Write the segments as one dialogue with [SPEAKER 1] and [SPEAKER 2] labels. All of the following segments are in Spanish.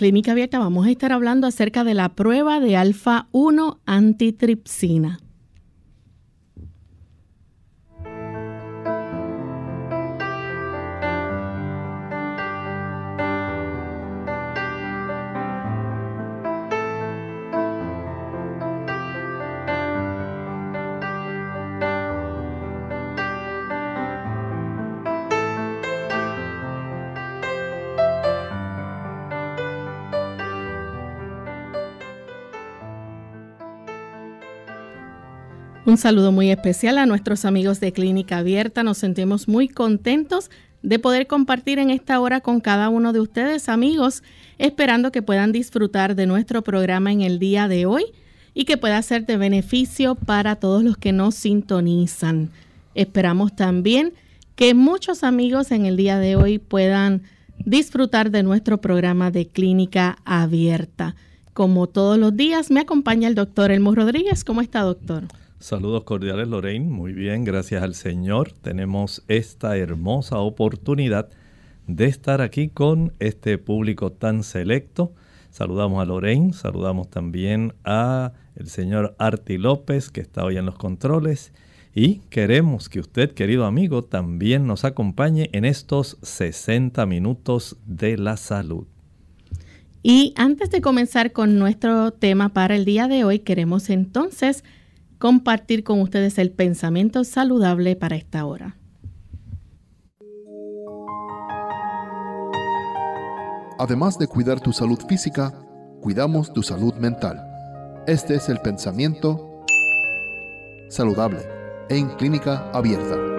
[SPEAKER 1] Clínica Abierta vamos a estar hablando acerca de la prueba de alfa 1 antitripsina. Un saludo muy especial a nuestros amigos de Clínica Abierta. Nos sentimos muy contentos de poder compartir en esta hora con cada uno de ustedes, amigos, esperando que puedan disfrutar de nuestro programa en el día de hoy y que pueda ser de beneficio para todos los que nos sintonizan. Esperamos también que muchos amigos en el día de hoy puedan disfrutar de nuestro programa de Clínica Abierta. Como todos los días, me acompaña el doctor Elmo Rodríguez. ¿Cómo está, doctor?
[SPEAKER 2] Saludos cordiales Lorraine, muy bien, gracias al Señor. Tenemos esta hermosa oportunidad de estar aquí con este público tan selecto. Saludamos a Lorraine, saludamos también a el señor Arti López que está hoy en los controles y queremos que usted, querido amigo, también nos acompañe en estos 60 minutos de la salud.
[SPEAKER 1] Y antes de comenzar con nuestro tema para el día de hoy, queremos entonces compartir con ustedes el pensamiento saludable para esta hora.
[SPEAKER 3] Además de cuidar tu salud física, cuidamos tu salud mental. Este es el pensamiento saludable en clínica abierta.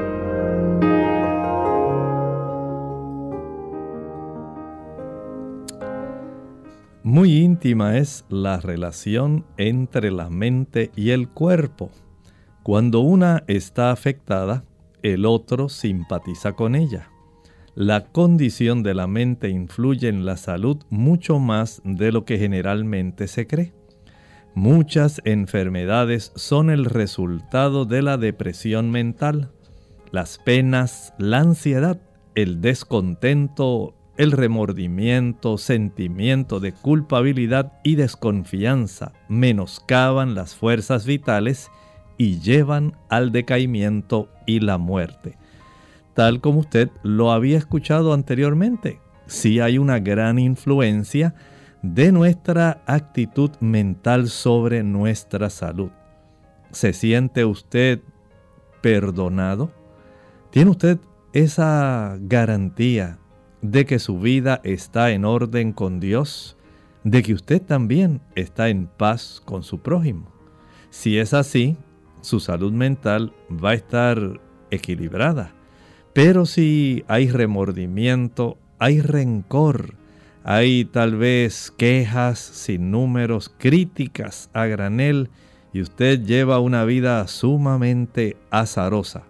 [SPEAKER 2] Muy íntima es la relación entre la mente y el cuerpo. Cuando una está afectada, el otro simpatiza con ella. La condición de la mente influye en la salud mucho más de lo que generalmente se cree. Muchas enfermedades son el resultado de la depresión mental. Las penas, la ansiedad, el descontento, el remordimiento, sentimiento de culpabilidad y desconfianza menoscaban las fuerzas vitales y llevan al decaimiento y la muerte. Tal como usted lo había escuchado anteriormente, sí hay una gran influencia de nuestra actitud mental sobre nuestra salud. ¿Se siente usted perdonado? ¿Tiene usted esa garantía de que su vida está en orden con Dios, de que usted también está en paz con su prójimo. Si es así, su salud mental va a estar equilibrada. Pero si hay remordimiento, hay rencor, hay tal vez quejas sin números, críticas a granel, y usted lleva una vida sumamente azarosa,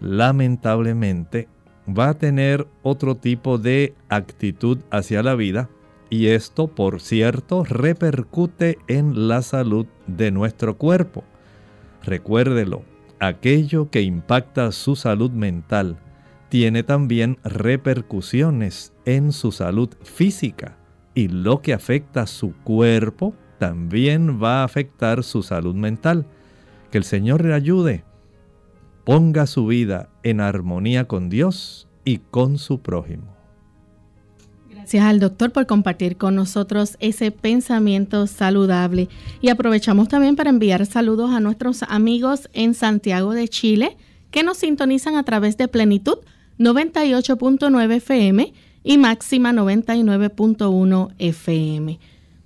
[SPEAKER 2] lamentablemente va a tener otro tipo de actitud hacia la vida y esto, por cierto, repercute en la salud de nuestro cuerpo. Recuérdelo, aquello que impacta su salud mental tiene también repercusiones en su salud física y lo que afecta a su cuerpo también va a afectar su salud mental. Que el Señor le ayude ponga su vida en armonía con Dios y con su prójimo.
[SPEAKER 1] Gracias al doctor por compartir con nosotros ese pensamiento saludable. Y aprovechamos también para enviar saludos a nuestros amigos en Santiago de Chile que nos sintonizan a través de Plenitud 98.9 FM y Máxima 99.1 FM.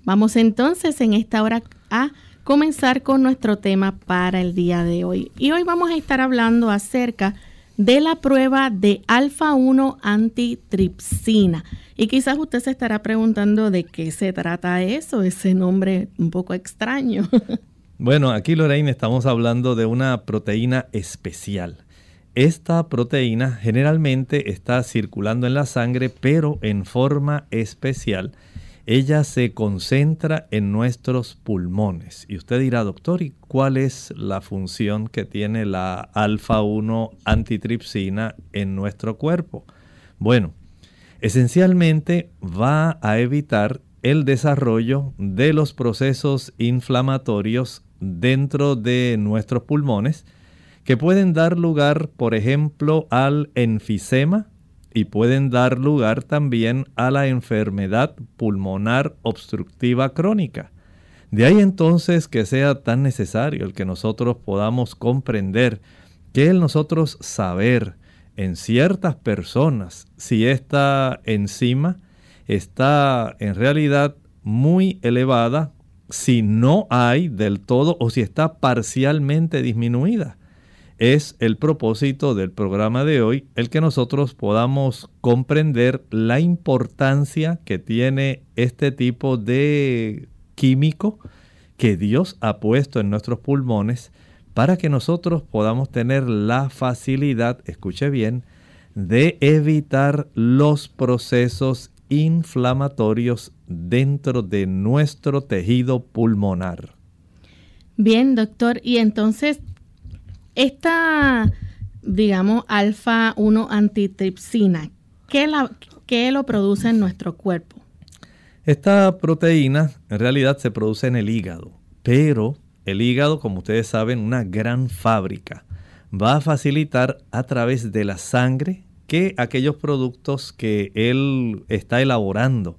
[SPEAKER 1] Vamos entonces en esta hora a comenzar con nuestro tema para el día de hoy. Y hoy vamos a estar hablando acerca de la prueba de alfa 1 antitripsina. Y quizás usted se estará preguntando de qué se trata eso, ese nombre un poco extraño.
[SPEAKER 2] Bueno, aquí Lorraine estamos hablando de una proteína especial. Esta proteína generalmente está circulando en la sangre, pero en forma especial. Ella se concentra en nuestros pulmones. Y usted dirá, doctor, ¿y cuál es la función que tiene la alfa-1 antitripsina en nuestro cuerpo? Bueno, esencialmente va a evitar el desarrollo de los procesos inflamatorios dentro de nuestros pulmones que pueden dar lugar, por ejemplo, al enfisema y pueden dar lugar también a la enfermedad pulmonar obstructiva crónica. De ahí entonces que sea tan necesario el que nosotros podamos comprender que el nosotros saber en ciertas personas si esta enzima está en realidad muy elevada, si no hay del todo o si está parcialmente disminuida es el propósito del programa de hoy, el que nosotros podamos comprender la importancia que tiene este tipo de químico que Dios ha puesto en nuestros pulmones para que nosotros podamos tener la facilidad, escuche bien, de evitar los procesos inflamatorios dentro de nuestro tejido pulmonar.
[SPEAKER 1] Bien, doctor, y entonces esta, digamos, alfa-1 antitripsina, ¿qué, la, ¿qué lo produce en nuestro cuerpo?
[SPEAKER 2] Esta proteína en realidad se produce en el hígado, pero el hígado, como ustedes saben, una gran fábrica, va a facilitar a través de la sangre que aquellos productos que él está elaborando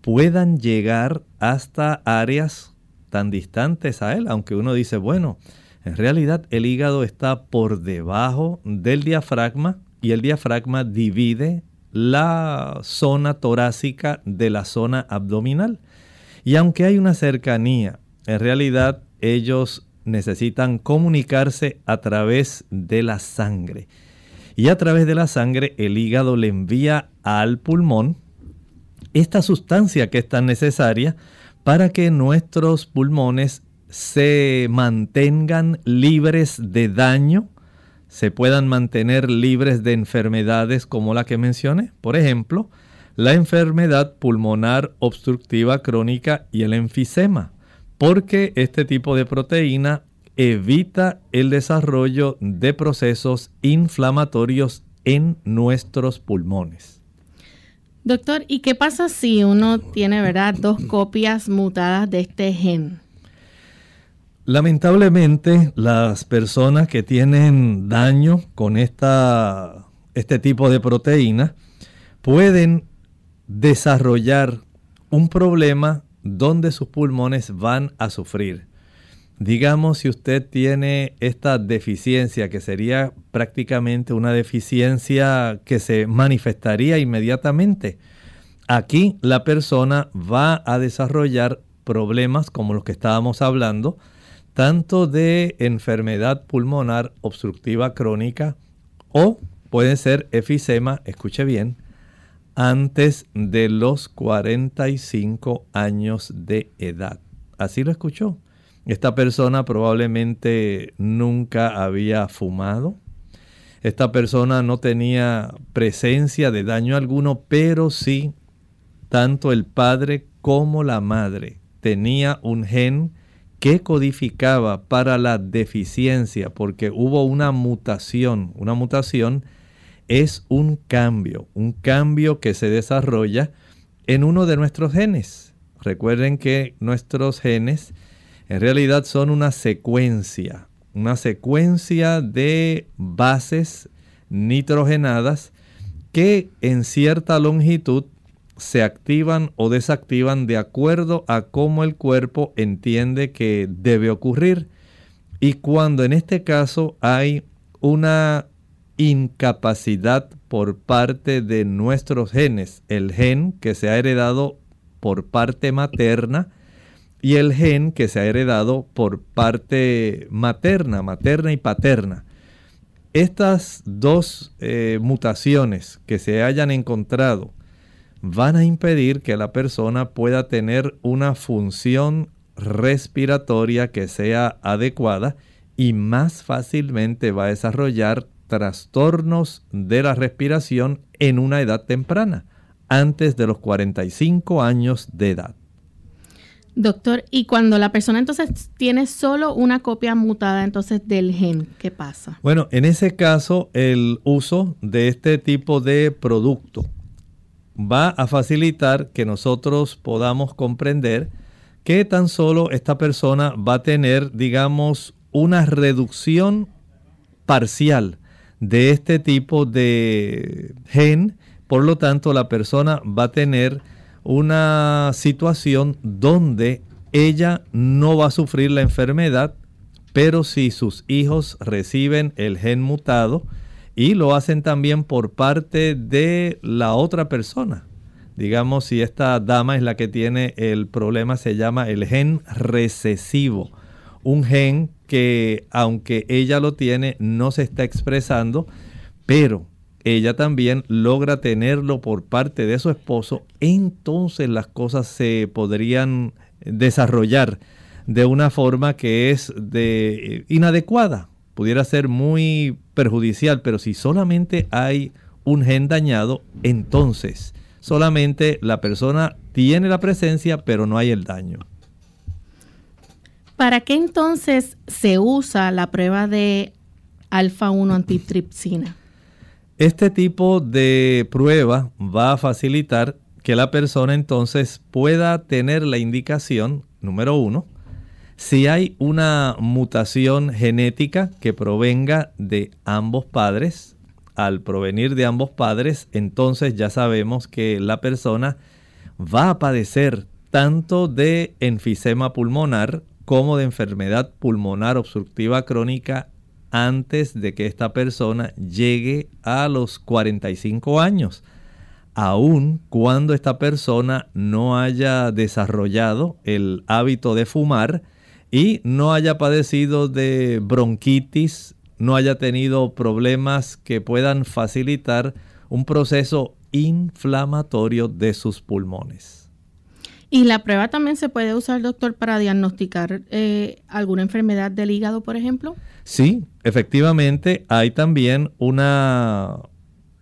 [SPEAKER 2] puedan llegar hasta áreas tan distantes a él, aunque uno dice, bueno, en realidad el hígado está por debajo del diafragma y el diafragma divide la zona torácica de la zona abdominal. Y aunque hay una cercanía, en realidad ellos necesitan comunicarse a través de la sangre. Y a través de la sangre el hígado le envía al pulmón esta sustancia que es tan necesaria para que nuestros pulmones se mantengan libres de daño, se puedan mantener libres de enfermedades como la que mencioné. Por ejemplo, la enfermedad pulmonar obstructiva crónica y el enfisema, porque este tipo de proteína evita el desarrollo de procesos inflamatorios en nuestros pulmones.
[SPEAKER 1] Doctor, ¿y qué pasa si uno tiene, verdad, dos copias mutadas de este gen?
[SPEAKER 2] Lamentablemente, las personas que tienen daño con esta, este tipo de proteína pueden desarrollar un problema donde sus pulmones van a sufrir. Digamos si usted tiene esta deficiencia, que sería prácticamente una deficiencia que se manifestaría inmediatamente. Aquí la persona va a desarrollar problemas como los que estábamos hablando, tanto de enfermedad pulmonar obstructiva crónica o puede ser efisema, escuche bien, antes de los 45 años de edad. Así lo escuchó. Esta persona probablemente nunca había fumado. Esta persona no tenía presencia de daño alguno, pero sí, tanto el padre como la madre tenía un gen que codificaba para la deficiencia, porque hubo una mutación. Una mutación es un cambio, un cambio que se desarrolla en uno de nuestros genes. Recuerden que nuestros genes en realidad son una secuencia, una secuencia de bases nitrogenadas que en cierta longitud se activan o desactivan de acuerdo a cómo el cuerpo entiende que debe ocurrir. Y cuando en este caso hay una incapacidad por parte de nuestros genes, el gen que se ha heredado por parte materna y el gen que se ha heredado por parte materna, materna y paterna. Estas dos eh, mutaciones que se hayan encontrado van a impedir que la persona pueda tener una función respiratoria que sea adecuada y más fácilmente va a desarrollar trastornos de la respiración en una edad temprana, antes de los 45 años de edad.
[SPEAKER 1] Doctor, y cuando la persona entonces tiene solo una copia mutada entonces del gen, ¿qué pasa?
[SPEAKER 2] Bueno, en ese caso el uso de este tipo de producto va a facilitar que nosotros podamos comprender que tan solo esta persona va a tener, digamos, una reducción parcial de este tipo de gen. Por lo tanto, la persona va a tener una situación donde ella no va a sufrir la enfermedad, pero si sus hijos reciben el gen mutado y lo hacen también por parte de la otra persona. Digamos, si esta dama es la que tiene el problema, se llama el gen recesivo. Un gen que aunque ella lo tiene, no se está expresando, pero ella también logra tenerlo por parte de su esposo, entonces las cosas se podrían desarrollar de una forma que es de inadecuada, pudiera ser muy perjudicial, pero si solamente hay un gen dañado, entonces solamente la persona tiene la presencia, pero no hay el daño.
[SPEAKER 1] ¿Para qué entonces se usa la prueba de alfa-1 antitripsina?
[SPEAKER 2] Este tipo de prueba va a facilitar que la persona entonces pueda tener la indicación, número uno, si hay una mutación genética que provenga de ambos padres. Al provenir de ambos padres, entonces ya sabemos que la persona va a padecer tanto de enfisema pulmonar como de enfermedad pulmonar obstructiva crónica antes de que esta persona llegue a los 45 años, aun cuando esta persona no haya desarrollado el hábito de fumar y no haya padecido de bronquitis, no haya tenido problemas que puedan facilitar un proceso inflamatorio de sus pulmones.
[SPEAKER 1] ¿Y la prueba también se puede usar, doctor, para diagnosticar eh, alguna enfermedad del hígado, por ejemplo?
[SPEAKER 2] Sí, efectivamente hay también una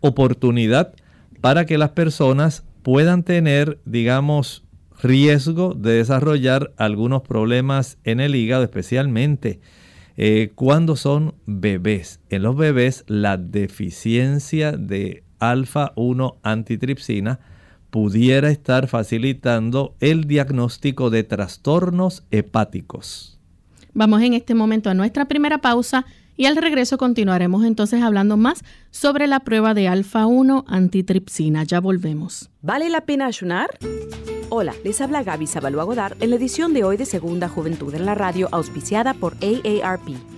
[SPEAKER 2] oportunidad para que las personas puedan tener, digamos, riesgo de desarrollar algunos problemas en el hígado, especialmente eh, cuando son bebés. En los bebés la deficiencia de alfa 1 antitripsina pudiera estar facilitando el diagnóstico de trastornos hepáticos.
[SPEAKER 1] Vamos en este momento a nuestra primera pausa y al regreso continuaremos entonces hablando más sobre la prueba de alfa 1 antitripsina. Ya volvemos.
[SPEAKER 4] ¿Vale la pena ayunar? Hola, les habla Gaby Sabalua Godard en la edición de hoy de Segunda Juventud en la Radio auspiciada por AARP.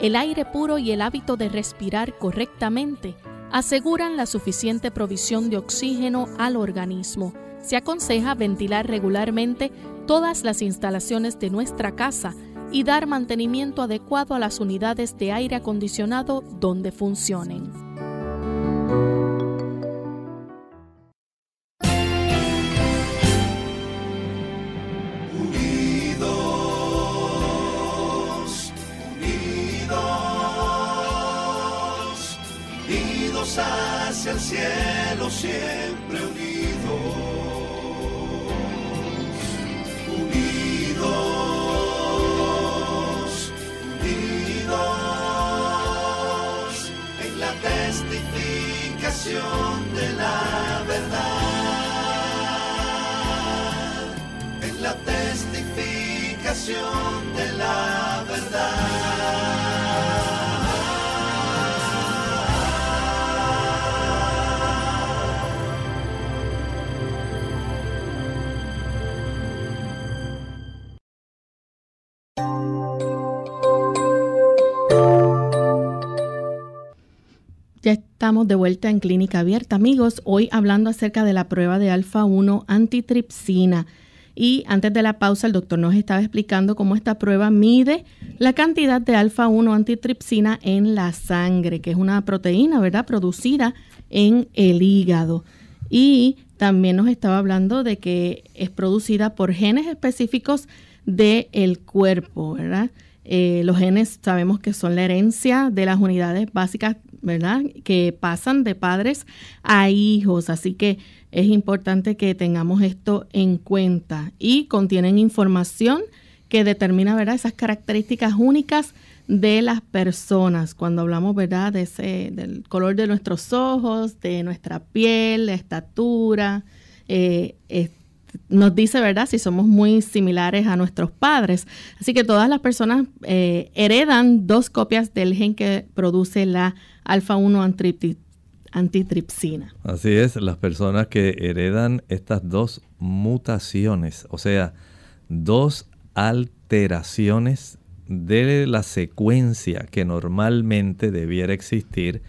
[SPEAKER 1] El aire puro y el hábito de respirar correctamente aseguran la suficiente provisión de oxígeno al organismo. Se aconseja ventilar regularmente todas las instalaciones de nuestra casa y dar mantenimiento adecuado a las unidades de aire acondicionado donde funcionen. Estamos de vuelta en Clínica Abierta, amigos. Hoy hablando acerca de la prueba de alfa 1 antitripsina. Y antes de la pausa, el doctor nos estaba explicando cómo esta prueba mide la cantidad de alfa 1 antitripsina en la sangre, que es una proteína, ¿verdad?, producida en el hígado. Y también nos estaba hablando de que es producida por genes específicos del cuerpo, ¿verdad? Eh, los genes sabemos que son la herencia de las unidades básicas, ¿verdad? Que pasan de padres a hijos, así que es importante que tengamos esto en cuenta y contienen información que determina, ¿verdad? Esas características únicas de las personas. Cuando hablamos, ¿verdad? De ese, del color de nuestros ojos, de nuestra piel, la estatura, eh, nos dice, ¿verdad? Si somos muy similares a nuestros padres. Así que todas las personas eh, heredan dos copias del gen que produce la alfa-1 antripti- antitripsina.
[SPEAKER 2] Así es, las personas que heredan estas dos mutaciones, o sea, dos alteraciones de la secuencia que normalmente debiera existir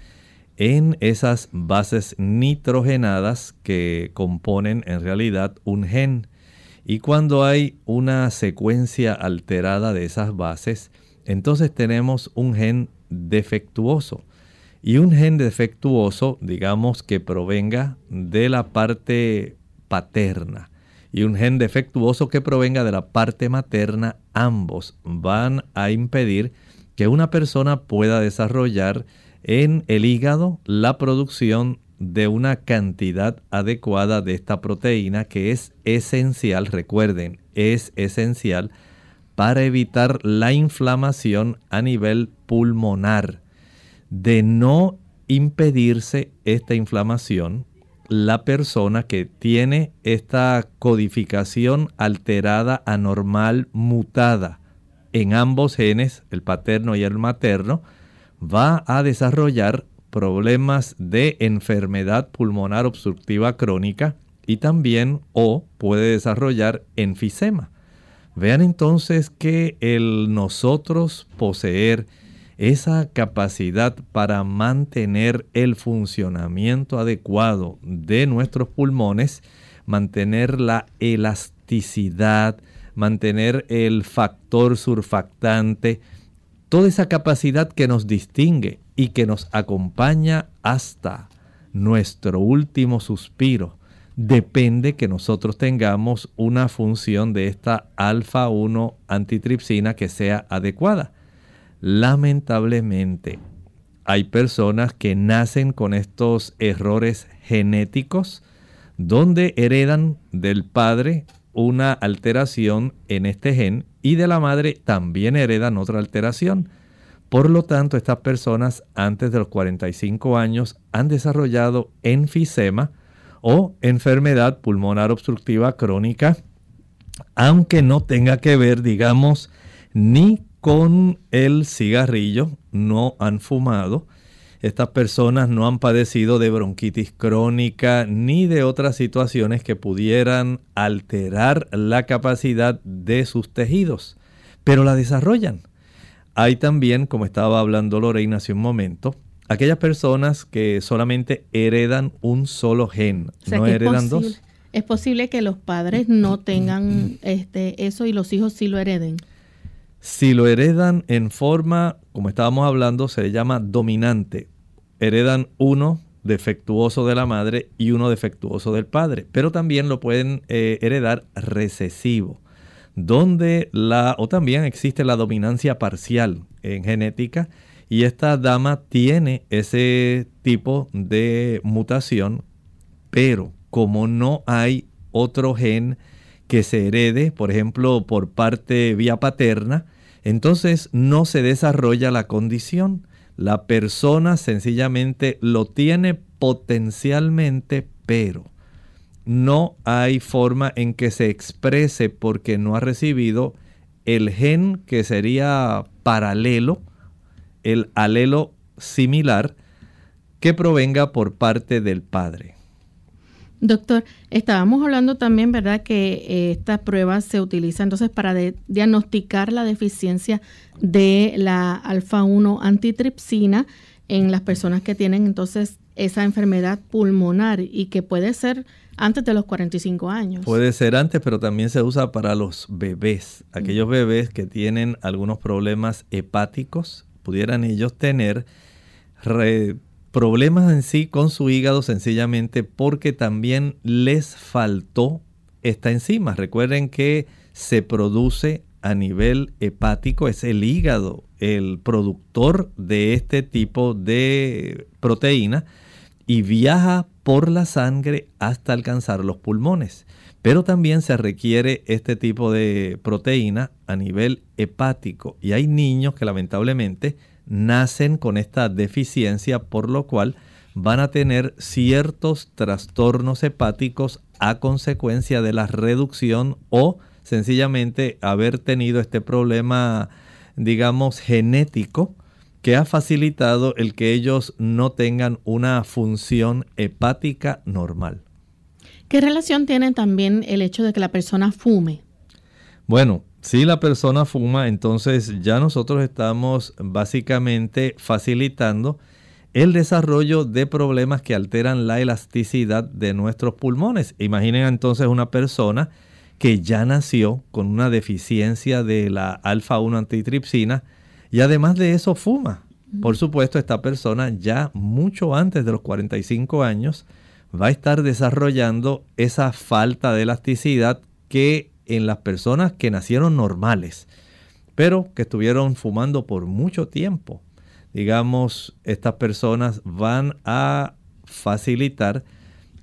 [SPEAKER 2] en esas bases nitrogenadas que componen en realidad un gen. Y cuando hay una secuencia alterada de esas bases, entonces tenemos un gen defectuoso. Y un gen defectuoso, digamos que provenga de la parte paterna. Y un gen defectuoso que provenga de la parte materna, ambos van a impedir que una persona pueda desarrollar en el hígado la producción de una cantidad adecuada de esta proteína que es esencial, recuerden, es esencial para evitar la inflamación a nivel pulmonar. De no impedirse esta inflamación, la persona que tiene esta codificación alterada, anormal, mutada en ambos genes, el paterno y el materno, va a desarrollar problemas de enfermedad pulmonar obstructiva crónica y también o puede desarrollar enfisema. Vean entonces que el nosotros poseer esa capacidad para mantener el funcionamiento adecuado de nuestros pulmones, mantener la elasticidad, mantener el factor surfactante, toda esa capacidad que nos distingue y que nos acompaña hasta nuestro último suspiro, depende que nosotros tengamos una función de esta alfa 1 antitripsina que sea adecuada. Lamentablemente, hay personas que nacen con estos errores genéticos donde heredan del padre una alteración en este gen y de la madre también heredan otra alteración. Por lo tanto, estas personas antes de los 45 años han desarrollado enfisema o enfermedad pulmonar obstructiva crónica, aunque no tenga que ver, digamos, ni con el cigarrillo, no han fumado. Estas personas no han padecido de bronquitis crónica ni de otras situaciones que pudieran alterar la capacidad de sus tejidos, pero la desarrollan. Hay también, como estaba hablando Lorena hace un momento, aquellas personas que solamente heredan un solo gen, no heredan dos.
[SPEAKER 1] Es posible que los padres no tengan este, eso y los hijos sí lo hereden.
[SPEAKER 2] Si lo heredan en forma, como estábamos hablando, se llama dominante. Heredan uno defectuoso de la madre y uno defectuoso del padre, pero también lo pueden eh, heredar recesivo, donde la, o también existe la dominancia parcial en genética, y esta dama tiene ese tipo de mutación, pero como no hay otro gen que se herede, por ejemplo, por parte vía paterna, entonces no se desarrolla la condición. La persona sencillamente lo tiene potencialmente, pero no hay forma en que se exprese porque no ha recibido el gen que sería paralelo el alelo similar que provenga por parte del padre.
[SPEAKER 1] Doctor, estábamos hablando también, ¿verdad?, que eh, esta prueba se utiliza entonces para diagnosticar la deficiencia de la alfa-1 antitripsina en las personas que tienen entonces esa enfermedad pulmonar y que puede ser antes de los 45 años.
[SPEAKER 2] Puede ser antes, pero también se usa para los bebés, aquellos bebés que tienen algunos problemas hepáticos, pudieran ellos tener problemas en sí con su hígado sencillamente porque también les faltó esta enzima. Recuerden que se produce a nivel hepático, es el hígado el productor de este tipo de proteína y viaja por la sangre hasta alcanzar los pulmones. Pero también se requiere este tipo de proteína a nivel hepático. Y hay niños que lamentablemente nacen con esta deficiencia, por lo cual van a tener ciertos trastornos hepáticos a consecuencia de la reducción o sencillamente haber tenido este problema, digamos, genético que ha facilitado el que ellos no tengan una función hepática normal.
[SPEAKER 1] ¿Qué relación tiene también el hecho de que la persona fume?
[SPEAKER 2] Bueno, si la persona fuma, entonces ya nosotros estamos básicamente facilitando el desarrollo de problemas que alteran la elasticidad de nuestros pulmones. Imaginen entonces una persona que ya nació con una deficiencia de la alfa-1 antitripsina y además de eso fuma. Por supuesto, esta persona ya mucho antes de los 45 años va a estar desarrollando esa falta de elasticidad que en las personas que nacieron normales, pero que estuvieron fumando por mucho tiempo. Digamos, estas personas van a facilitar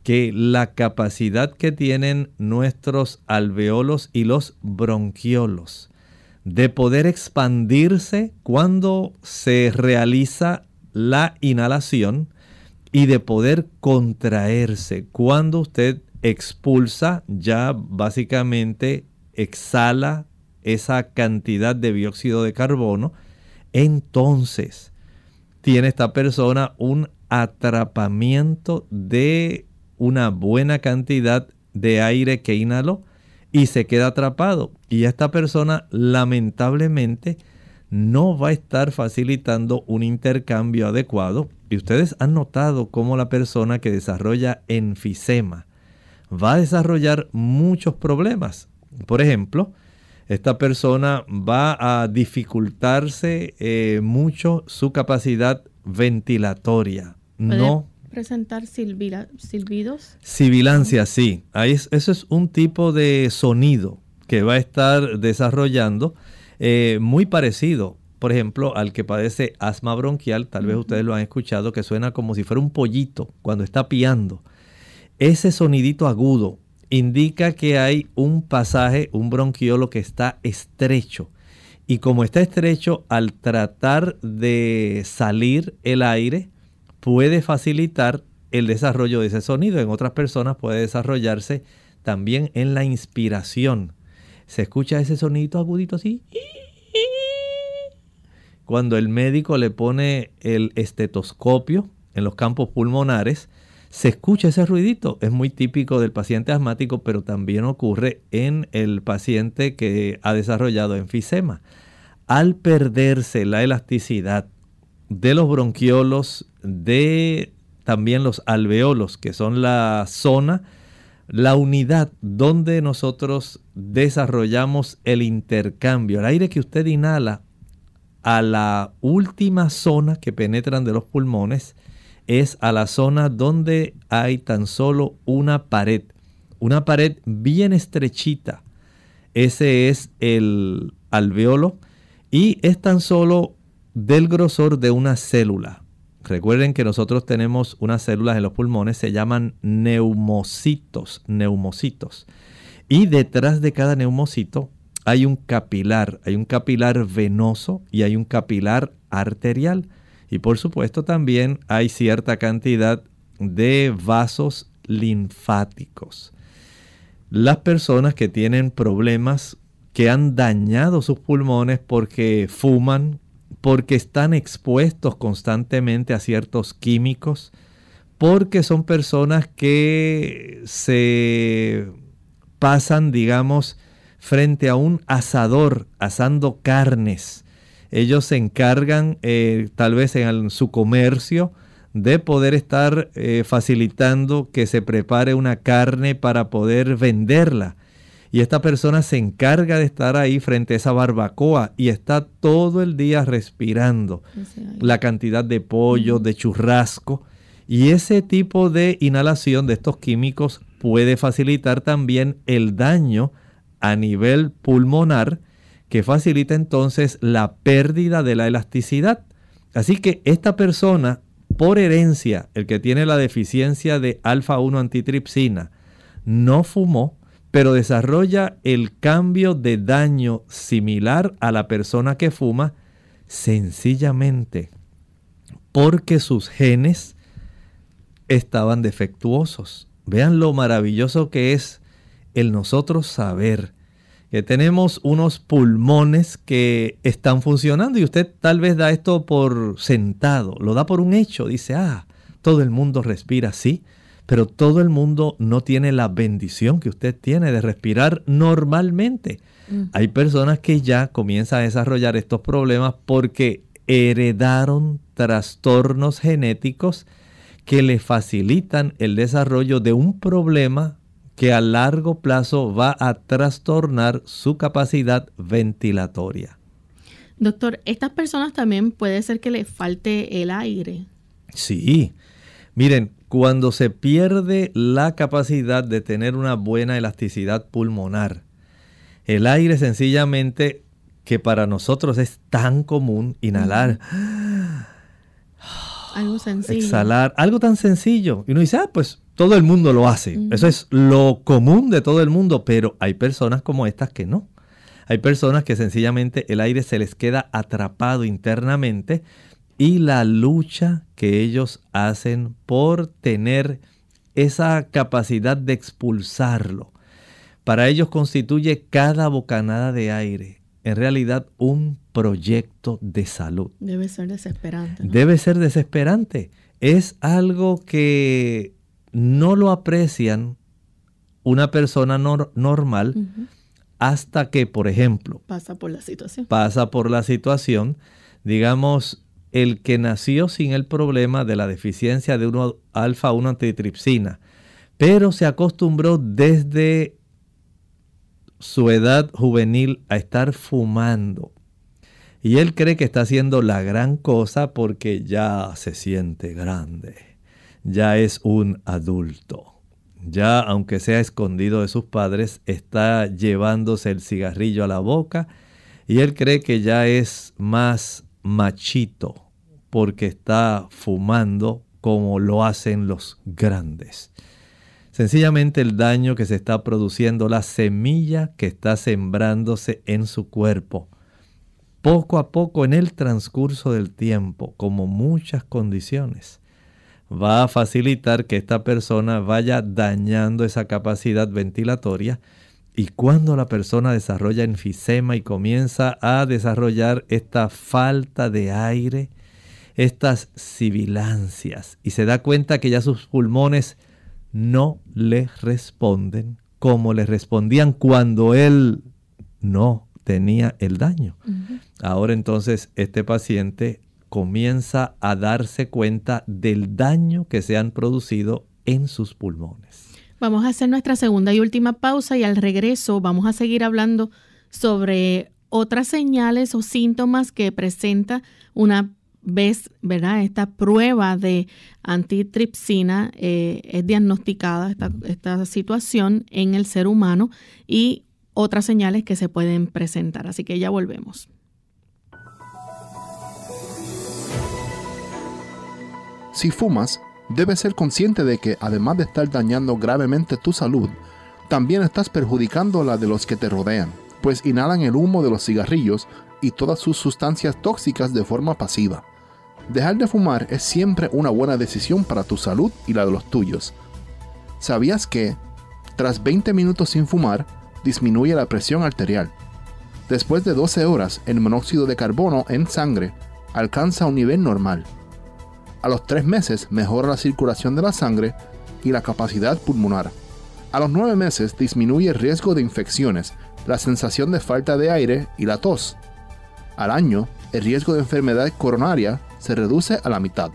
[SPEAKER 2] que la capacidad que tienen nuestros alveolos y los bronquiolos de poder expandirse cuando se realiza la inhalación y de poder contraerse cuando usted expulsa, ya básicamente exhala esa cantidad de dióxido de carbono, entonces tiene esta persona un atrapamiento de una buena cantidad de aire que inhaló y se queda atrapado. Y esta persona lamentablemente no va a estar facilitando un intercambio adecuado. Y ustedes han notado cómo la persona que desarrolla enfisema, va a desarrollar muchos problemas. Por ejemplo, esta persona va a dificultarse eh, mucho su capacidad ventilatoria.
[SPEAKER 1] no presentar silbidos?
[SPEAKER 2] Sibilancia, sí. Ahí eso es un tipo de sonido que va a estar desarrollando eh, muy parecido, por ejemplo, al que padece asma bronquial. Tal vez ustedes lo han escuchado, que suena como si fuera un pollito cuando está piando. Ese sonidito agudo indica que hay un pasaje, un bronquiolo que está estrecho. Y como está estrecho, al tratar de salir el aire, puede facilitar el desarrollo de ese sonido. En otras personas puede desarrollarse también en la inspiración. Se escucha ese sonido agudito así. Cuando el médico le pone el estetoscopio en los campos pulmonares, se escucha ese ruidito. Es muy típico del paciente asmático, pero también ocurre en el paciente que ha desarrollado enfisema. Al perderse la elasticidad de los bronquiolos, de también los alveolos, que son la zona, la unidad donde nosotros desarrollamos el intercambio, el aire que usted inhala a la última zona que penetran de los pulmones, es a la zona donde hay tan solo una pared, una pared bien estrechita. Ese es el alveolo y es tan solo del grosor de una célula. Recuerden que nosotros tenemos unas células en los pulmones, se llaman neumocitos, neumocitos. Y detrás de cada neumocito hay un capilar, hay un capilar venoso y hay un capilar arterial. Y por supuesto también hay cierta cantidad de vasos linfáticos. Las personas que tienen problemas que han dañado sus pulmones porque fuman, porque están expuestos constantemente a ciertos químicos, porque son personas que se pasan, digamos, frente a un asador asando carnes ellos se encargan eh, tal vez en su comercio de poder estar eh, facilitando que se prepare una carne para poder venderla. Y esta persona se encarga de estar ahí frente a esa barbacoa y está todo el día respirando la cantidad de pollo, de churrasco. Y ese tipo de inhalación de estos químicos puede facilitar también el daño a nivel pulmonar que facilita entonces la pérdida de la elasticidad. Así que esta persona, por herencia, el que tiene la deficiencia de alfa-1 antitripsina, no fumó, pero desarrolla el cambio de daño similar a la persona que fuma, sencillamente porque sus genes estaban defectuosos. Vean lo maravilloso que es el nosotros saber que tenemos unos pulmones que están funcionando y usted tal vez da esto por sentado, lo da por un hecho, dice, ah, todo el mundo respira así, pero todo el mundo no tiene la bendición que usted tiene de respirar normalmente. Mm. Hay personas que ya comienzan a desarrollar estos problemas porque heredaron trastornos genéticos que le facilitan el desarrollo de un problema que a largo plazo va a trastornar su capacidad ventilatoria.
[SPEAKER 1] Doctor, ¿estas personas también puede ser que les falte el aire?
[SPEAKER 2] Sí. Miren, cuando se pierde la capacidad de tener una buena elasticidad pulmonar, el aire sencillamente que para nosotros es tan común inhalar.
[SPEAKER 1] Algo sencillo.
[SPEAKER 2] Exhalar, algo tan sencillo. Y uno dice, ah, pues todo el mundo lo hace. Eso es lo común de todo el mundo, pero hay personas como estas que no. Hay personas que sencillamente el aire se les queda atrapado internamente y la lucha que ellos hacen por tener esa capacidad de expulsarlo. Para ellos constituye cada bocanada de aire en realidad un proyecto de salud.
[SPEAKER 1] Debe ser desesperante.
[SPEAKER 2] Debe ser desesperante. Es algo que no lo aprecian una persona normal hasta que, por ejemplo,
[SPEAKER 1] pasa por la situación.
[SPEAKER 2] Pasa por la situación, digamos, el que nació sin el problema de la deficiencia de uno alfa 1 antitripsina, pero se acostumbró desde su edad juvenil a estar fumando. Y él cree que está haciendo la gran cosa porque ya se siente grande ya es un adulto. Ya, aunque sea escondido de sus padres, está llevándose el cigarrillo a la boca y él cree que ya es más machito porque está fumando como lo hacen los grandes. Sencillamente el daño que se está produciendo, la semilla que está sembrándose en su cuerpo, poco a poco en el transcurso del tiempo, como muchas condiciones, va a facilitar que esta persona vaya dañando esa capacidad ventilatoria y cuando la persona desarrolla enfisema y comienza a desarrollar esta falta de aire, estas sibilancias y se da cuenta que ya sus pulmones no le responden como le respondían cuando él no tenía el daño. Ahora entonces este paciente comienza a darse cuenta del daño que se han producido en sus pulmones.
[SPEAKER 1] Vamos a hacer nuestra segunda y última pausa y al regreso vamos a seguir hablando sobre otras señales o síntomas que presenta una vez, ¿verdad? Esta prueba de antitripsina eh, es diagnosticada, esta, esta situación en el ser humano y otras señales que se pueden presentar. Así que ya volvemos.
[SPEAKER 3] Si fumas, debes ser consciente de que además de estar dañando gravemente tu salud, también estás perjudicando la de los que te rodean, pues inhalan el humo de los cigarrillos y todas sus sustancias tóxicas de forma pasiva. Dejar de fumar es siempre una buena decisión para tu salud y la de los tuyos. ¿Sabías que, tras 20 minutos sin fumar, disminuye la presión arterial? Después de 12 horas, el monóxido de carbono en sangre alcanza un nivel normal a los tres meses mejora la circulación de la sangre y la capacidad pulmonar. A los nueve meses disminuye el riesgo de infecciones, la sensación de falta de aire y la tos. Al año, el riesgo de enfermedad coronaria se reduce a la mitad.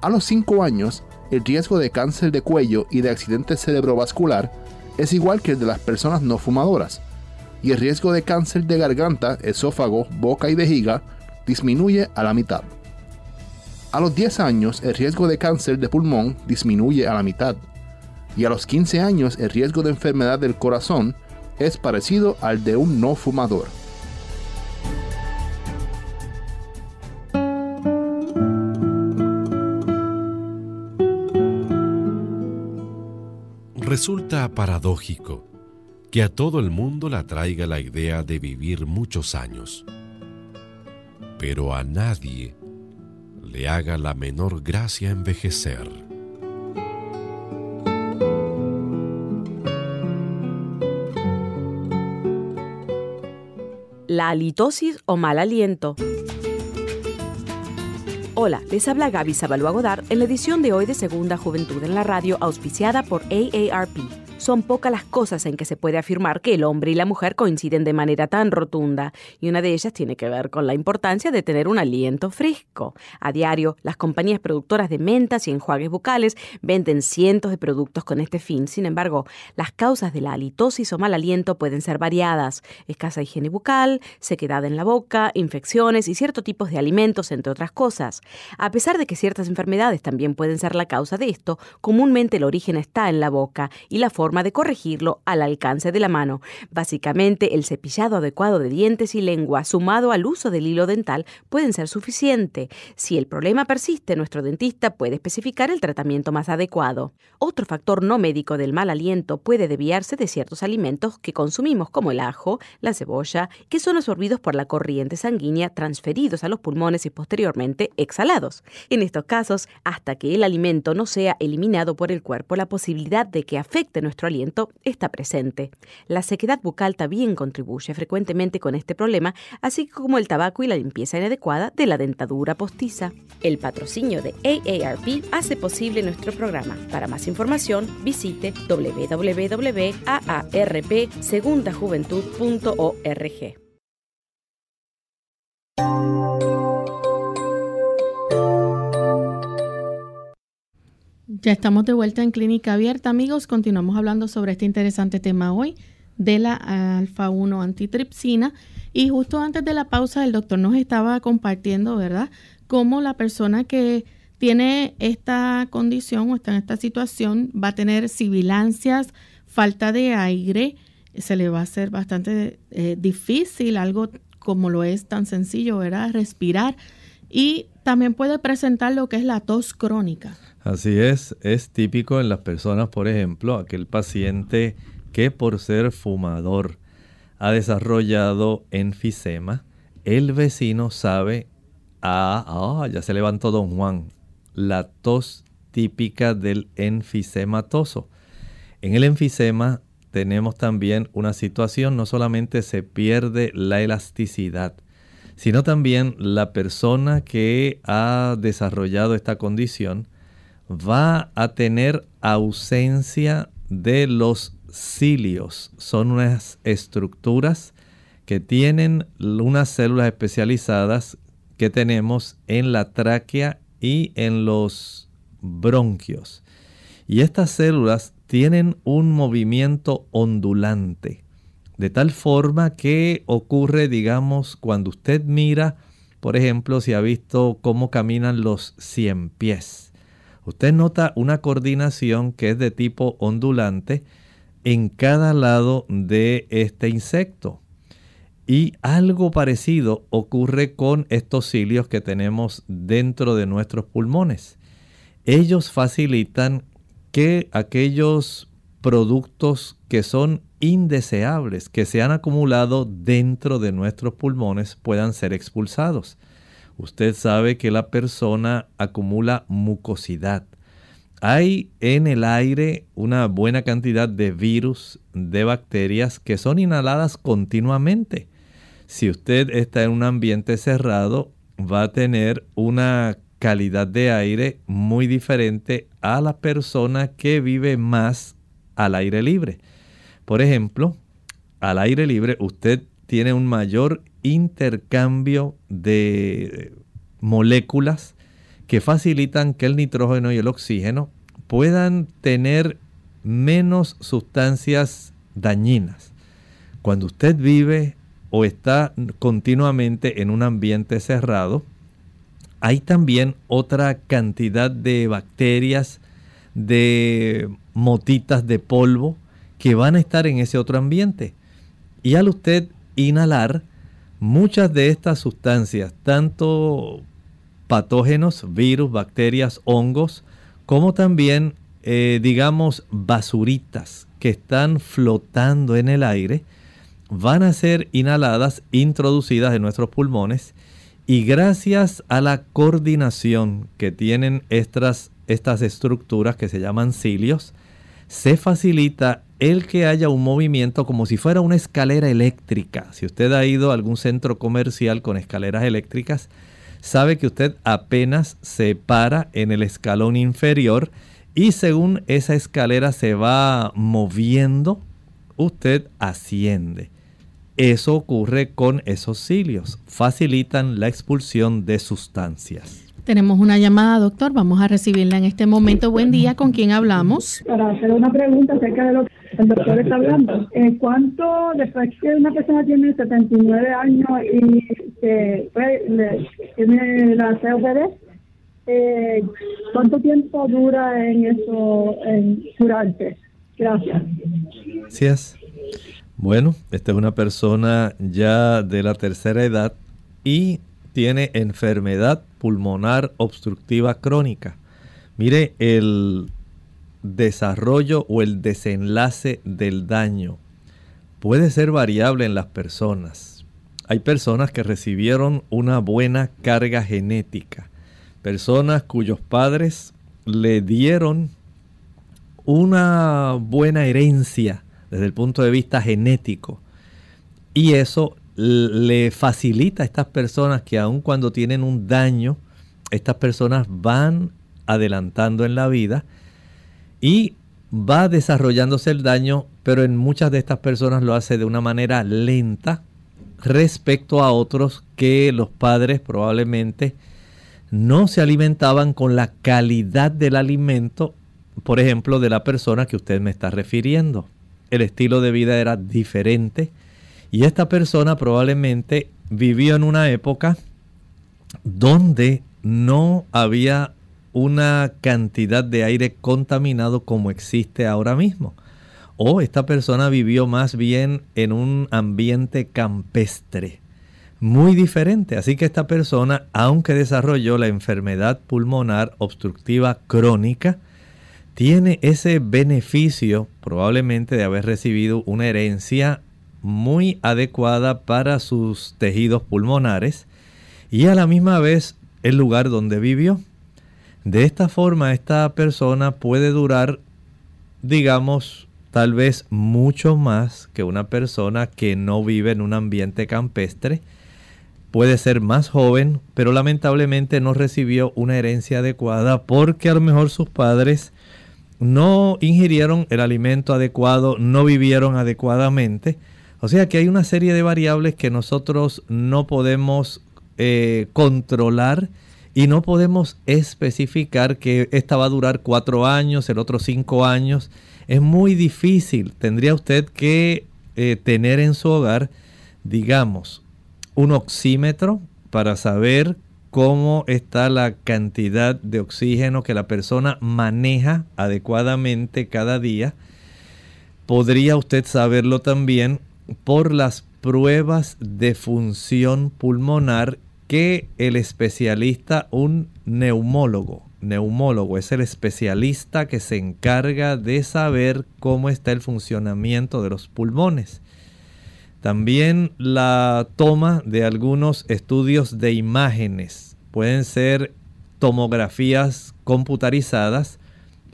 [SPEAKER 3] A los cinco años, el riesgo de cáncer de cuello y de accidente cerebrovascular es igual que el de las personas no fumadoras, y el riesgo de cáncer de garganta, esófago, boca y vejiga disminuye a la mitad. A los 10 años el riesgo de cáncer de pulmón disminuye a la mitad y a los 15 años el riesgo de enfermedad del corazón es parecido al de un no fumador.
[SPEAKER 5] Resulta paradójico que a todo el mundo le atraiga la idea de vivir muchos años, pero a nadie le haga la menor gracia envejecer.
[SPEAKER 4] La halitosis o mal aliento. Hola, les habla Gaby Sabalua Godard en la edición de hoy de Segunda Juventud en la Radio, auspiciada por AARP. Son pocas las cosas en que se puede afirmar que el hombre y la mujer coinciden de manera tan rotunda, y una de ellas tiene que ver con la importancia de tener un aliento fresco. A diario, las compañías productoras de mentas y enjuagues bucales venden cientos de productos con este fin. Sin embargo, las causas de la halitosis o mal aliento pueden ser variadas. Escasa higiene bucal, sequedad en la boca, infecciones y ciertos tipos de alimentos, entre otras cosas. A pesar de que ciertas enfermedades también pueden ser la causa de esto, comúnmente el origen está en la boca y la forma de corregirlo al alcance de la mano. Básicamente, el cepillado adecuado de dientes y lengua sumado al uso del hilo dental pueden ser suficiente. Si el problema persiste, nuestro dentista puede especificar el tratamiento más adecuado. Otro factor no médico del mal aliento puede desviarse de ciertos alimentos que consumimos como el ajo, la cebolla, que son absorbidos por la corriente sanguínea, transferidos a los pulmones y posteriormente exhalados. En estos casos, hasta que el alimento no sea eliminado por el cuerpo, la posibilidad de que afecte nuestro aliento está presente. La sequedad bucal también contribuye frecuentemente con este problema, así como el tabaco y la limpieza inadecuada de la dentadura postiza. El patrocinio de AARP hace posible nuestro programa. Para más información, visite www.aarpsegundajuventud.org.
[SPEAKER 1] Ya estamos de vuelta en Clínica Abierta, amigos. Continuamos hablando sobre este interesante tema hoy de la alfa-1 antitripsina. Y justo antes de la pausa, el doctor nos estaba compartiendo, ¿verdad?, cómo la persona que tiene esta condición o está en esta situación va a tener sibilancias, falta de aire, se le va a hacer bastante eh, difícil, algo como lo es tan sencillo, ¿verdad?, respirar. Y también puede presentar lo que es la tos crónica.
[SPEAKER 2] Así es, es típico en las personas, por ejemplo, aquel paciente que por ser fumador ha desarrollado enfisema, el vecino sabe, ah, ah, ya se levantó don Juan, la tos típica del enfisematoso. En el enfisema tenemos también una situación, no solamente se pierde la elasticidad, sino también la persona que ha desarrollado esta condición va a tener ausencia de los cilios. Son unas estructuras que tienen unas células especializadas que tenemos en la tráquea y en los bronquios. Y estas células tienen un movimiento ondulante de tal forma que ocurre, digamos, cuando usted mira, por ejemplo, si ha visto cómo caminan los cien pies. Usted nota una coordinación que es de tipo ondulante en cada lado de este insecto. Y algo parecido ocurre con estos cilios que tenemos dentro de nuestros pulmones. Ellos facilitan que aquellos productos que son indeseables que se han acumulado dentro de nuestros pulmones puedan ser expulsados. Usted sabe que la persona acumula mucosidad. Hay en el aire una buena cantidad de virus, de bacterias que son inhaladas continuamente. Si usted está en un ambiente cerrado, va a tener una calidad de aire muy diferente a la persona que vive más al aire libre. Por ejemplo, al aire libre usted tiene un mayor intercambio de moléculas que facilitan que el nitrógeno y el oxígeno puedan tener menos sustancias dañinas. Cuando usted vive o está continuamente en un ambiente cerrado, hay también otra cantidad de bacterias, de motitas de polvo, que van a estar en ese otro ambiente. Y al usted inhalar muchas de estas sustancias, tanto patógenos, virus, bacterias, hongos, como también, eh, digamos, basuritas que están flotando en el aire, van a ser inhaladas, introducidas en nuestros pulmones y gracias a la coordinación que tienen estas, estas estructuras que se llaman cilios, se facilita el que haya un movimiento como si fuera una escalera eléctrica. Si usted ha ido a algún centro comercial con escaleras eléctricas, sabe que usted apenas se para en el escalón inferior y según esa escalera se va moviendo, usted asciende. Eso ocurre con esos cilios, facilitan la expulsión de sustancias.
[SPEAKER 1] Tenemos una llamada, doctor. Vamos a recibirla en este momento. Buen día, ¿con quién hablamos?
[SPEAKER 6] Para hacer una pregunta acerca de lo que el doctor está hablando. Eh, ¿Cuánto, después que una persona tiene 79 años y que pues, tiene la COPD, eh, cuánto tiempo dura en eso, en curarse? Gracias.
[SPEAKER 2] Gracias. Bueno, esta es una persona ya de la tercera edad y tiene enfermedad pulmonar obstructiva crónica. Mire, el desarrollo o el desenlace del daño puede ser variable en las personas. Hay personas que recibieron una buena carga genética, personas cuyos padres le dieron una buena herencia desde el punto de vista genético y eso le facilita a estas personas que aun cuando tienen un daño, estas personas van adelantando en la vida y va desarrollándose el daño, pero en muchas de estas personas lo hace de una manera lenta respecto a otros que los padres probablemente no se alimentaban con la calidad del alimento, por ejemplo, de la persona que usted me está refiriendo. El estilo de vida era diferente, y esta persona probablemente vivió en una época donde no había una cantidad de aire contaminado como existe ahora mismo. O esta persona vivió más bien en un ambiente campestre, muy diferente. Así que esta persona, aunque desarrolló la enfermedad pulmonar obstructiva crónica, tiene ese beneficio probablemente de haber recibido una herencia muy adecuada para sus tejidos pulmonares y a la misma vez el lugar donde vivió. De esta forma, esta persona puede durar, digamos, tal vez mucho más que una persona que no vive en un ambiente campestre. Puede ser más joven, pero lamentablemente no recibió una herencia adecuada porque a lo mejor sus padres no ingirieron el alimento adecuado, no vivieron adecuadamente. O sea que hay una serie de variables que nosotros no podemos eh, controlar y no podemos especificar que esta va a durar cuatro años, el otro cinco años es muy difícil. Tendría usted que eh, tener en su hogar, digamos, un oxímetro para saber cómo está la cantidad de oxígeno que la persona maneja adecuadamente cada día. Podría usted saberlo también por las pruebas de función pulmonar que el especialista, un neumólogo, neumólogo es el especialista que se encarga de saber cómo está el funcionamiento de los pulmones. También la toma de algunos estudios de imágenes. Pueden ser tomografías computarizadas,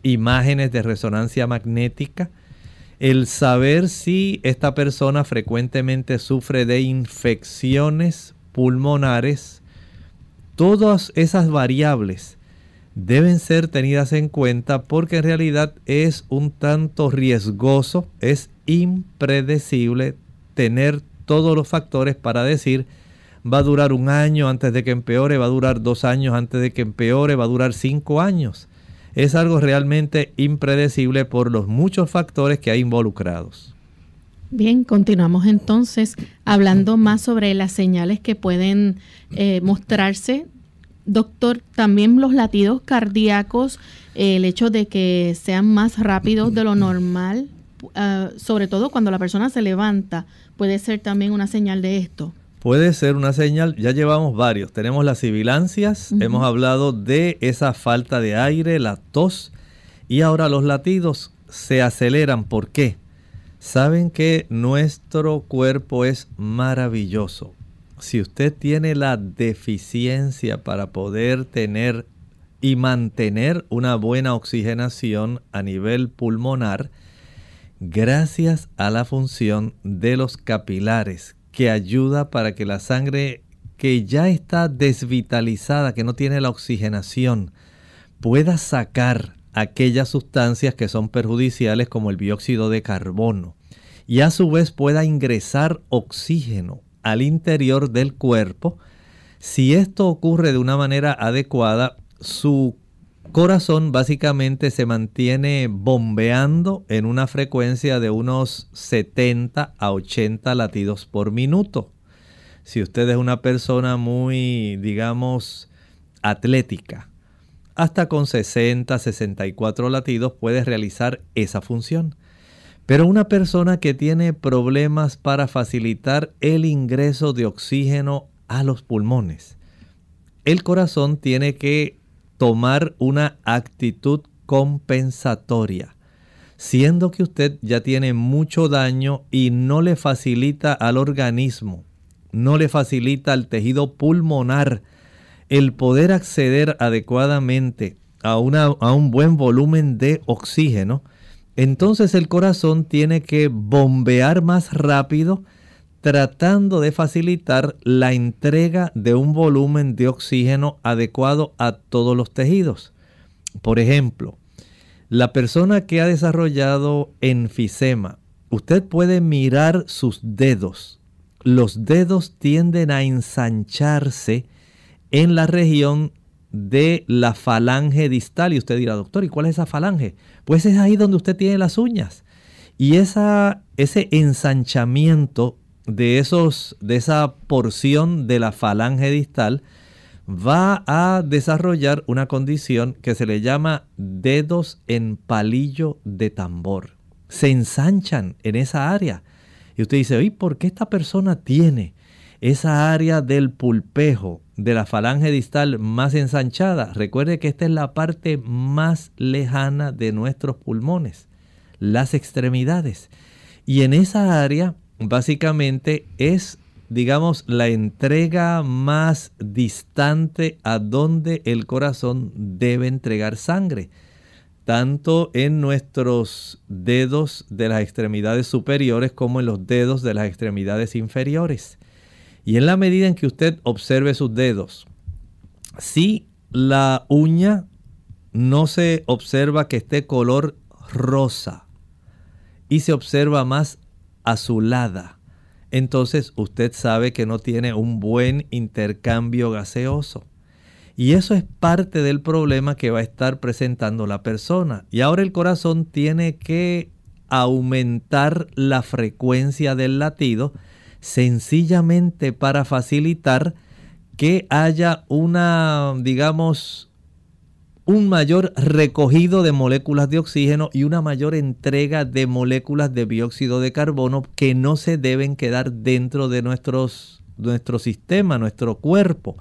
[SPEAKER 2] imágenes de resonancia magnética. El saber si esta persona frecuentemente sufre de infecciones pulmonares. Todas esas variables deben ser tenidas en cuenta porque en realidad es un tanto riesgoso, es impredecible tener todos los factores para decir va a durar un año antes de que empeore, va a durar dos años antes de que empeore, va a durar cinco años. Es algo realmente impredecible por los muchos factores que hay involucrados.
[SPEAKER 1] Bien, continuamos entonces hablando más sobre las señales que pueden eh, mostrarse Doctor, también los latidos cardíacos, el hecho de que sean más rápidos de lo normal, ah, sobre todo cuando la persona se levanta, puede ser también una señal de esto.
[SPEAKER 2] Puede ser una señal, ya llevamos varios. Tenemos las sibilancias, hemos hablado de esa falta de aire, la tos, y ahora los latidos se aceleran. ¿Por qué? Saben que nuestro cuerpo es maravilloso si usted tiene la deficiencia para poder tener y mantener una buena oxigenación a nivel pulmonar, gracias a la función de los capilares que ayuda para que la sangre que ya está desvitalizada, que no tiene la oxigenación, pueda sacar aquellas sustancias que son perjudiciales como el dióxido de carbono y a su vez pueda ingresar oxígeno al interior del cuerpo, si esto ocurre de una manera adecuada, su corazón básicamente se mantiene bombeando en una frecuencia de unos 70 a 80 latidos por minuto. Si usted es una persona muy, digamos, atlética, hasta con 60, 64 latidos puede realizar esa función. Pero una persona que tiene problemas para facilitar el ingreso de oxígeno a los pulmones, el corazón tiene que tomar una actitud compensatoria, siendo que usted ya tiene mucho daño y no le facilita al organismo, no le facilita al tejido pulmonar el poder acceder adecuadamente a, una, a un buen volumen de oxígeno, entonces el corazón tiene que bombear más rápido tratando de facilitar la entrega de un volumen de oxígeno adecuado a todos los tejidos. Por ejemplo, la persona que ha desarrollado enfisema, usted puede mirar sus dedos. Los dedos tienden a ensancharse en la región de la falange distal. Y usted dirá, doctor, ¿y cuál es esa falange? Pues es ahí donde usted tiene las uñas. Y esa, ese ensanchamiento de, esos, de esa porción de la falange distal va a desarrollar una condición que se le llama dedos en palillo de tambor. Se ensanchan en esa área. Y usted dice, ¿y por qué esta persona tiene esa área del pulpejo, de la falange distal más ensanchada. Recuerde que esta es la parte más lejana de nuestros pulmones, las extremidades. Y en esa área básicamente es digamos, la entrega más distante a donde el corazón debe entregar sangre, tanto en nuestros dedos de las extremidades superiores como en los dedos de las extremidades inferiores. Y en la medida en que usted observe sus dedos, si la uña no se observa que esté color rosa y se observa más azulada, entonces usted sabe que no tiene un buen intercambio gaseoso. Y eso es parte del problema que va a estar presentando la persona. Y ahora el corazón tiene que aumentar la frecuencia del latido sencillamente para facilitar que haya una, digamos, un mayor recogido de moléculas de oxígeno y una mayor entrega de moléculas de dióxido de carbono que no se deben quedar dentro de nuestros, nuestro sistema, nuestro cuerpo,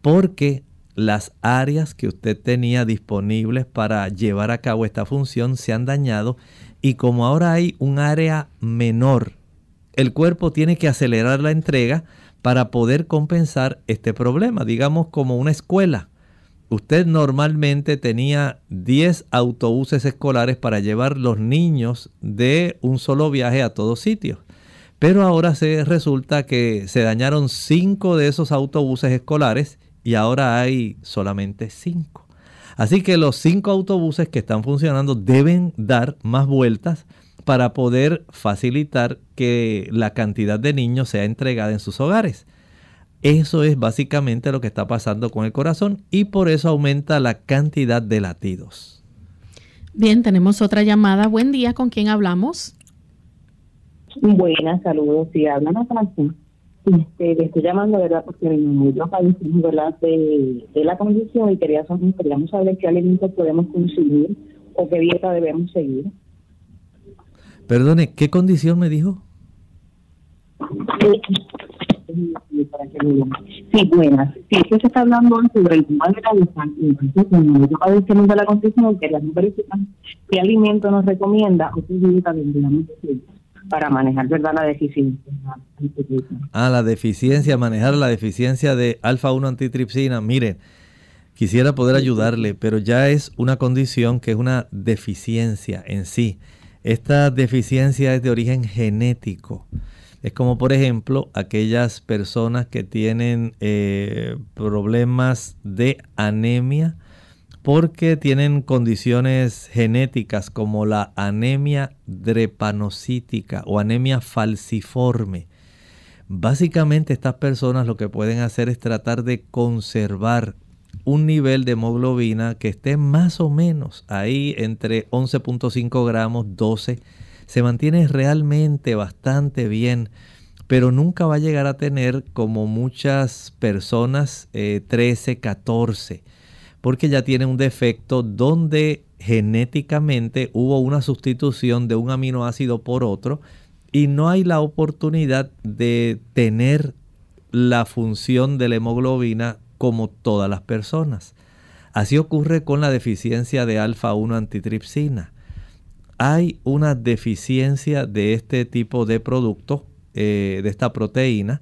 [SPEAKER 2] porque las áreas que usted tenía disponibles para llevar a cabo esta función se han dañado y como ahora hay un área menor, el cuerpo tiene que acelerar la entrega para poder compensar este problema, digamos como una escuela. Usted normalmente tenía 10 autobuses escolares para llevar los niños de un solo viaje a todos sitios. Pero ahora se resulta que se dañaron 5 de esos autobuses escolares y ahora hay solamente 5. Así que los 5 autobuses que están funcionando deben dar más vueltas para poder facilitar que la cantidad de niños sea entregada en sus hogares. Eso es básicamente lo que está pasando con el corazón y por eso aumenta la cantidad de latidos.
[SPEAKER 1] Bien, tenemos otra llamada. Buen día, ¿con quién hablamos?
[SPEAKER 7] Buenas, saludos. Sí, hablan a. Este, le estoy llamando, ¿verdad? Porque yo padecemos, ¿verdad? De, de, la condición y quería, queríamos saber qué alimentos podemos consumir o qué dieta debemos seguir.
[SPEAKER 2] Perdone, ¿qué condición me dijo?
[SPEAKER 7] Sí, buenas. Sí, que se está hablando sobre el tema de la distancia. Padecemos de la condición, queríamos verificar qué alimento nos recomienda o qué dieta deberíamos para manejar ¿verdad? la deficiencia.
[SPEAKER 2] Ah, la deficiencia, manejar la deficiencia de alfa-1 antitripsina. Mire, quisiera poder ayudarle, pero ya es una condición que es una deficiencia en sí. Esta deficiencia es de origen genético. Es como por ejemplo aquellas personas que tienen eh, problemas de anemia porque tienen condiciones genéticas como la anemia drepanocítica o anemia falciforme. Básicamente estas personas lo que pueden hacer es tratar de conservar un nivel de hemoglobina que esté más o menos ahí entre 11.5 gramos, 12, se mantiene realmente bastante bien, pero nunca va a llegar a tener como muchas personas 13, eh, 14, porque ya tiene un defecto donde genéticamente hubo una sustitución de un aminoácido por otro y no hay la oportunidad de tener la función de la hemoglobina como todas las personas. Así ocurre con la deficiencia de alfa-1 antitripsina. Hay una deficiencia de este tipo de producto, eh, de esta proteína,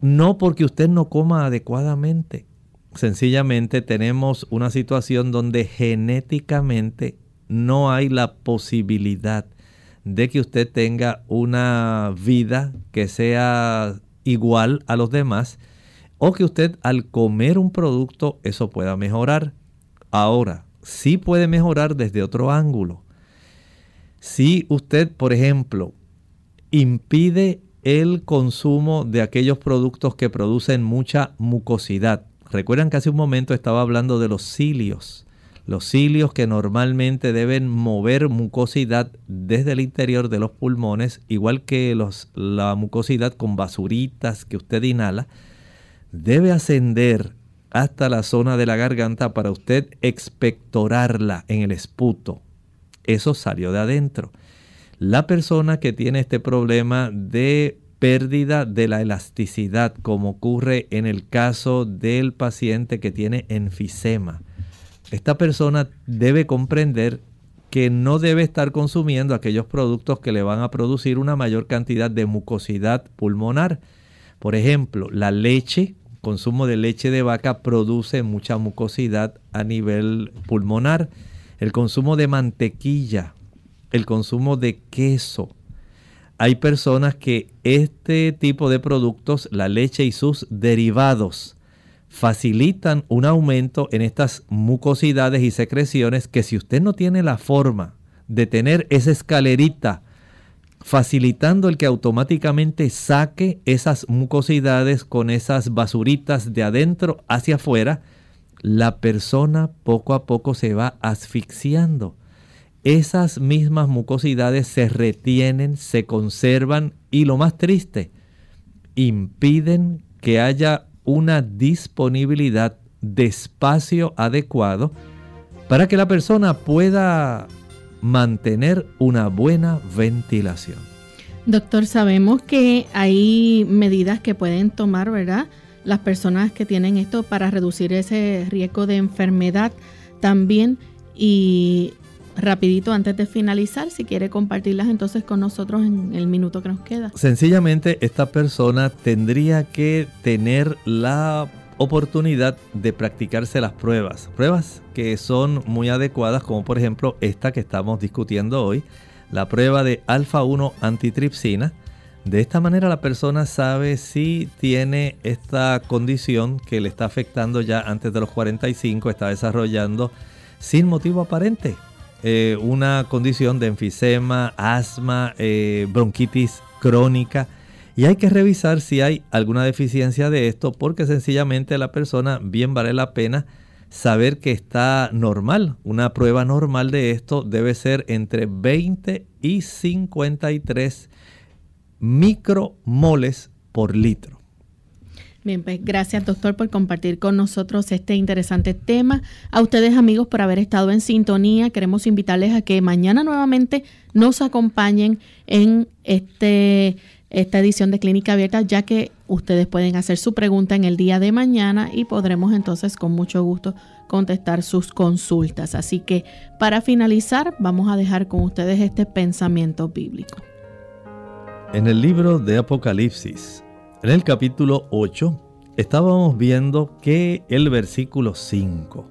[SPEAKER 2] no porque usted no coma adecuadamente. Sencillamente tenemos una situación donde genéticamente no hay la posibilidad de que usted tenga una vida que sea igual a los demás o que usted al comer un producto eso pueda mejorar. Ahora, sí puede mejorar desde otro ángulo. Si usted, por ejemplo, impide el consumo de aquellos productos que producen mucha mucosidad. Recuerdan que hace un momento estaba hablando de los cilios. Los cilios que normalmente deben mover mucosidad desde el interior de los pulmones, igual que la mucosidad con basuritas que usted inhala, debe ascender hasta la zona de la garganta para usted expectorarla en el esputo. Eso salió de adentro. La persona que tiene este problema de pérdida de la elasticidad, como ocurre en el caso del paciente que tiene enfisema, esta persona debe comprender que no debe estar consumiendo aquellos productos que le van a producir una mayor cantidad de mucosidad pulmonar Por ejemplo, la leche, consumo de leche de vaca produce mucha mucosidad a nivel pulmonar. El consumo de mantequilla, el consumo de queso. Hay personas que este tipo de productos, la leche y sus derivados, facilitan un aumento en estas mucosidades y secreciones que si usted no tiene la forma de tener esa escalerita facilitando el que automáticamente saque esas mucosidades con esas basuritas de adentro hacia afuera, la persona poco a poco se va asfixiando. Esas mismas mucosidades se retienen, se conservan y lo más triste, impiden que haya una disponibilidad de espacio adecuado para que la persona pueda mantener una buena ventilación.
[SPEAKER 1] Doctor, sabemos que hay medidas que pueden tomar, ¿verdad? Las personas que tienen esto para reducir ese riesgo de enfermedad también. Y rapidito antes de finalizar, si quiere compartirlas entonces con nosotros en el minuto que nos queda.
[SPEAKER 2] Sencillamente esta persona tendría que tener la oportunidad de practicarse las pruebas, pruebas que son muy adecuadas como por ejemplo esta que estamos discutiendo hoy, la prueba de alfa 1 antitripsina. De esta manera la persona sabe si tiene esta condición que le está afectando ya antes de los 45, está desarrollando sin motivo aparente eh, una condición de enfisema, asma, eh, bronquitis crónica. Y hay que revisar si hay alguna deficiencia de esto porque sencillamente la persona bien vale la pena saber que está normal. Una prueba normal de esto debe ser entre 20 y 53 micromoles por litro.
[SPEAKER 1] Bien, pues gracias doctor por compartir con nosotros este interesante tema. A ustedes amigos por haber estado en sintonía. Queremos invitarles a que mañana nuevamente nos acompañen en este, esta edición de Clínica Abierta, ya que ustedes pueden hacer su pregunta en el día de mañana y podremos entonces con mucho gusto contestar sus consultas. Así que para finalizar vamos a dejar con ustedes este pensamiento bíblico.
[SPEAKER 2] En el libro de Apocalipsis, en el capítulo 8 estábamos viendo que el versículo 5,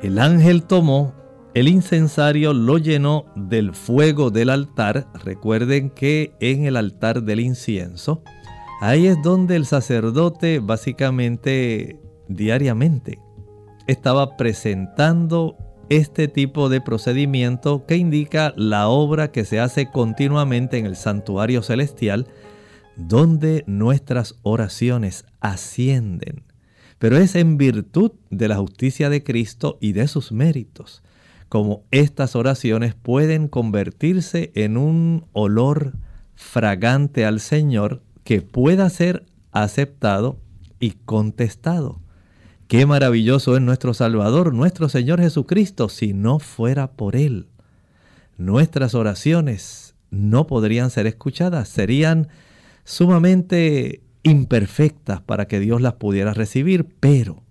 [SPEAKER 2] el ángel tomó el incensario, lo llenó del fuego del altar. Recuerden que en el altar del incienso, ahí es donde el sacerdote básicamente diariamente estaba presentando este tipo de procedimiento que indica la obra que se hace continuamente en el santuario celestial donde nuestras oraciones ascienden, pero es en virtud de la justicia de Cristo y de sus méritos, como estas oraciones pueden convertirse en un olor fragante al Señor que pueda ser aceptado y contestado. Qué maravilloso es nuestro Salvador, nuestro Señor Jesucristo, si no fuera por Él. Nuestras oraciones no podrían ser escuchadas, serían sumamente imperfectas para que Dios las pudiera recibir, pero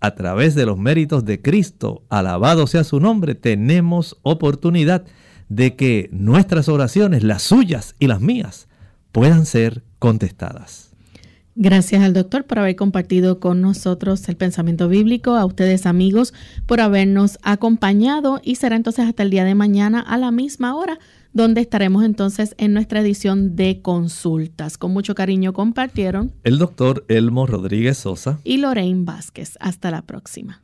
[SPEAKER 2] a través de los méritos de Cristo, alabado sea su nombre, tenemos oportunidad de que nuestras oraciones, las suyas y las mías, puedan ser contestadas.
[SPEAKER 1] Gracias al doctor por haber compartido con nosotros el pensamiento bíblico, a ustedes amigos por habernos acompañado y será entonces hasta el día de mañana a la misma hora donde estaremos entonces en nuestra edición de consultas. Con mucho cariño compartieron
[SPEAKER 2] el doctor Elmo Rodríguez Sosa
[SPEAKER 1] y Lorraine Vázquez. Hasta la próxima.